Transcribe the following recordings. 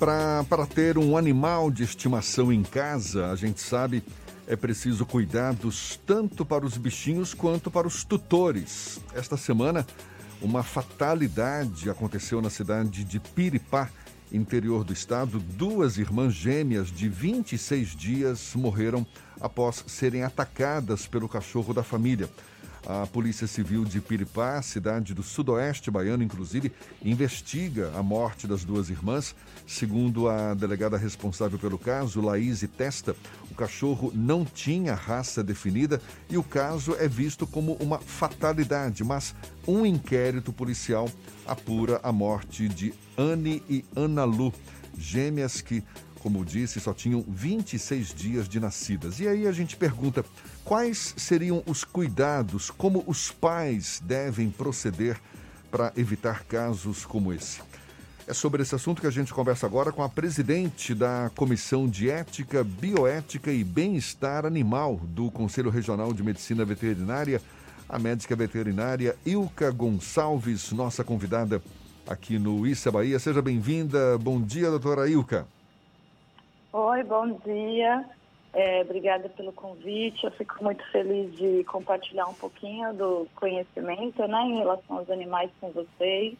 Para ter um animal de estimação em casa, a gente sabe, é preciso cuidados tanto para os bichinhos quanto para os tutores. Esta semana, uma fatalidade aconteceu na cidade de Piripá, interior do estado. Duas irmãs gêmeas de 26 dias morreram após serem atacadas pelo cachorro da família. A Polícia Civil de Piripá, cidade do sudoeste baiano, inclusive, investiga a morte das duas irmãs. Segundo a delegada responsável pelo caso, Laís Testa, o cachorro não tinha raça definida e o caso é visto como uma fatalidade, mas um inquérito policial apura a morte de Anne e Ana Lu, gêmeas que como disse, só tinham 26 dias de nascidas. E aí a gente pergunta: quais seriam os cuidados, como os pais devem proceder para evitar casos como esse? É sobre esse assunto que a gente conversa agora com a presidente da Comissão de Ética, Bioética e Bem-Estar Animal do Conselho Regional de Medicina Veterinária, a médica veterinária Ilka Gonçalves, nossa convidada aqui no Issa Bahia. Seja bem-vinda. Bom dia, doutora Ilka. Oi, bom dia. É, obrigada pelo convite. Eu fico muito feliz de compartilhar um pouquinho do conhecimento né, em relação aos animais com vocês.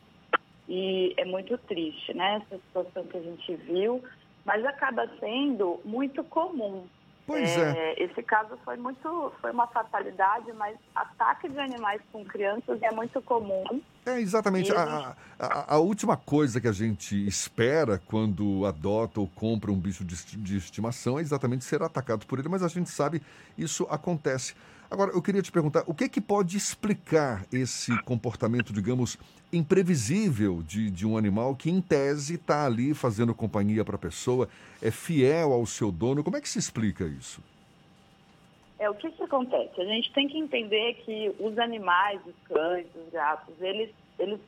E é muito triste, né, essa situação que a gente viu, mas acaba sendo muito comum Pois é. é. Esse caso foi muito, foi uma fatalidade, mas ataque de animais com crianças é muito comum. É exatamente. A, a, a, última coisa que a gente espera quando adota ou compra um bicho de, de estimação é exatamente ser atacado por ele, mas a gente sabe isso acontece. Agora, eu queria te perguntar, o que, que pode explicar esse comportamento, digamos, imprevisível de, de um animal que, em tese, está ali fazendo companhia para a pessoa, é fiel ao seu dono? Como é que se explica isso? É, o que, que acontece? A gente tem que entender que os animais, os cães, os gatos, eles, eles,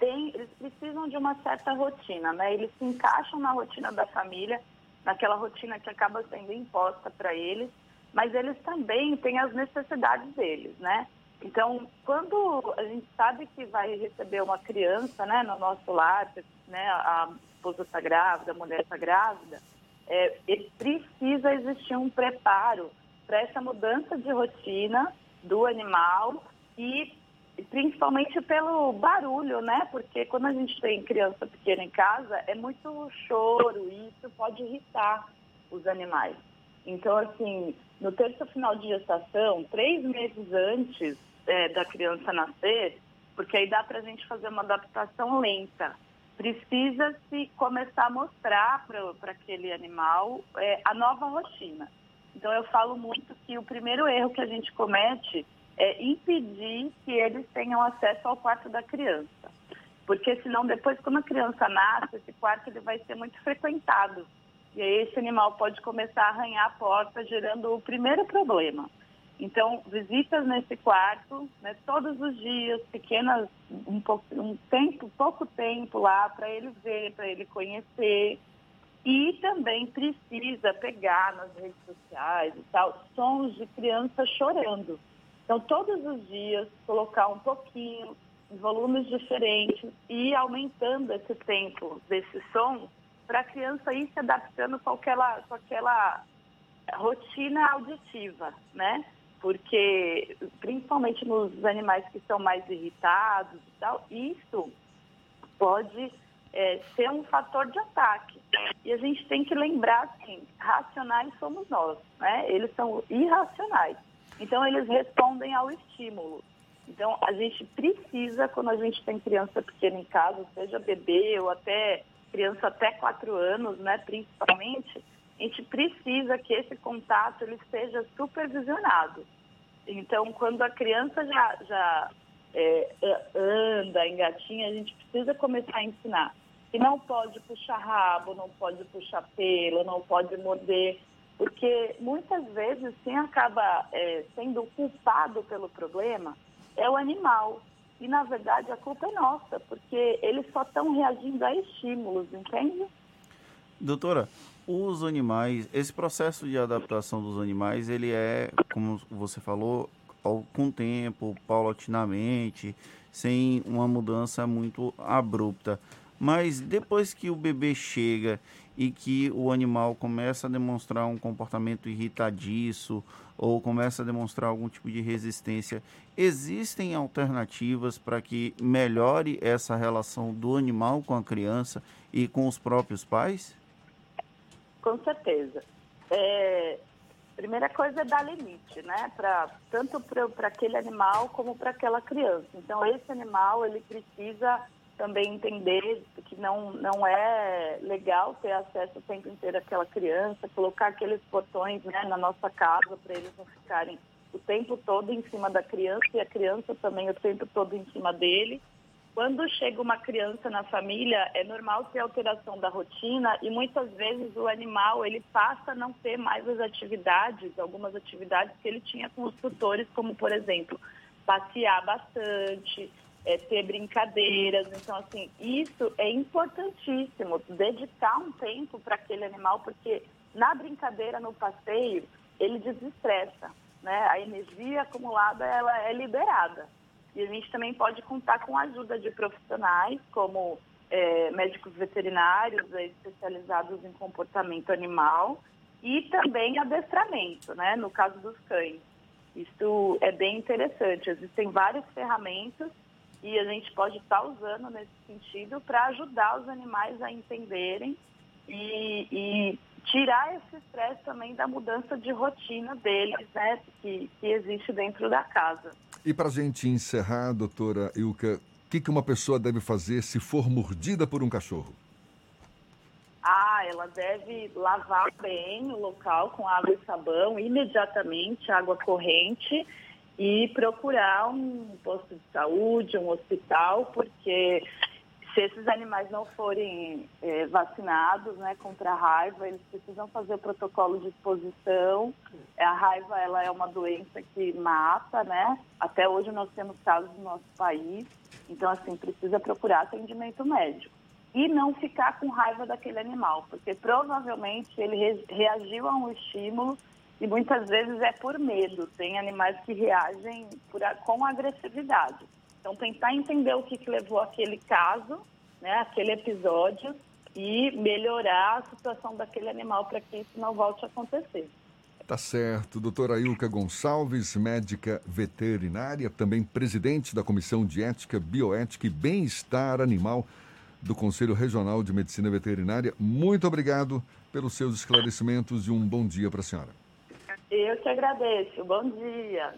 têm, eles precisam de uma certa rotina, né? Eles se encaixam na rotina da família, naquela rotina que acaba sendo imposta para eles, mas eles também têm as necessidades deles, né? Então, quando a gente sabe que vai receber uma criança, né, no nosso lar, né, a esposa está grávida, a mulher está grávida, é, precisa existir um preparo para essa mudança de rotina do animal e principalmente pelo barulho, né? Porque quando a gente tem criança pequena em casa, é muito choro e isso pode irritar os animais. Então, assim, no terço final de gestação, três meses antes é, da criança nascer, porque aí dá para a gente fazer uma adaptação lenta. Precisa-se começar a mostrar para aquele animal é, a nova rotina. Então, eu falo muito que o primeiro erro que a gente comete é impedir que eles tenham acesso ao quarto da criança. Porque senão, depois, quando a criança nasce, esse quarto ele vai ser muito frequentado. E aí esse animal pode começar a arranhar a porta, gerando o primeiro problema. Então, visitas nesse quarto, né, todos os dias, pequenas, um, pouco, um tempo, pouco tempo lá para ele ver, para ele conhecer. E também precisa pegar nas redes sociais e tal, sons de criança chorando. Então, todos os dias, colocar um pouquinho, em volumes diferentes e aumentando esse tempo desse som para a criança ir se adaptando com aquela, com aquela rotina auditiva, né? Porque, principalmente nos animais que são mais irritados e tal, isso pode é, ser um fator de ataque. E a gente tem que lembrar, assim, racionais somos nós, né? Eles são irracionais. Então, eles respondem ao estímulo. Então, a gente precisa, quando a gente tem criança pequena em casa, seja bebê ou até criança até quatro anos, né, principalmente, a gente precisa que esse contato ele seja supervisionado. Então, quando a criança já, já é, anda, engatinha, a gente precisa começar a ensinar. E não pode puxar rabo, não pode puxar pelo, não pode morder, porque muitas vezes quem acaba é, sendo culpado pelo problema é o animal. E, na verdade, a culpa é nossa, porque eles só estão reagindo a estímulos, entende? Doutora, os animais, esse processo de adaptação dos animais, ele é, como você falou, com tempo, paulatinamente, sem uma mudança muito abrupta. Mas depois que o bebê chega e que o animal começa a demonstrar um comportamento irritadiço ou começa a demonstrar algum tipo de resistência, existem alternativas para que melhore essa relação do animal com a criança e com os próprios pais? Com certeza. É, primeira coisa é dar limite, né? Pra, tanto para aquele animal como para aquela criança. Então, esse animal, ele precisa também entender que não, não é legal ter acesso o tempo inteiro àquela criança, colocar aqueles portões né, na nossa casa para eles não ficarem o tempo todo em cima da criança e a criança também o tempo todo em cima dele. Quando chega uma criança na família, é normal ter alteração da rotina e muitas vezes o animal ele passa a não ter mais as atividades, algumas atividades que ele tinha com os tutores, como por exemplo, passear bastante, é, ter brincadeiras. Então, assim, isso é importantíssimo, dedicar um tempo para aquele animal, porque na brincadeira, no passeio, ele desestressa, né? A energia acumulada, ela é liberada. E a gente também pode contar com a ajuda de profissionais, como é, médicos veterinários é, especializados em comportamento animal e também adestramento, né? No caso dos cães. Isso é bem interessante. Existem várias ferramentas e a gente pode estar usando nesse sentido para ajudar os animais a entenderem e, e tirar esse estresse também da mudança de rotina deles, né, que, que existe dentro da casa. E para a gente encerrar, doutora Ilka, o que, que uma pessoa deve fazer se for mordida por um cachorro? Ah, ela deve lavar bem o local com água e sabão, imediatamente, água corrente, e procurar um posto de saúde, um hospital, porque se esses animais não forem é, vacinados né, contra a raiva, eles precisam fazer o protocolo de exposição. A raiva ela é uma doença que mata, né? Até hoje nós temos casos no nosso país. Então, assim, precisa procurar atendimento médico. E não ficar com raiva daquele animal, porque provavelmente ele re reagiu a um estímulo e muitas vezes é por medo. Tem animais que reagem por, com agressividade. Então, tentar entender o que, que levou aquele caso, né, aquele episódio, e melhorar a situação daquele animal para que isso não volte a acontecer. Tá certo. Doutora Ilka Gonçalves, médica veterinária, também presidente da Comissão de Ética, Bioética e Bem-Estar Animal do Conselho Regional de Medicina Veterinária. Muito obrigado pelos seus esclarecimentos e um bom dia para a senhora. Eu que agradeço. Bom dia.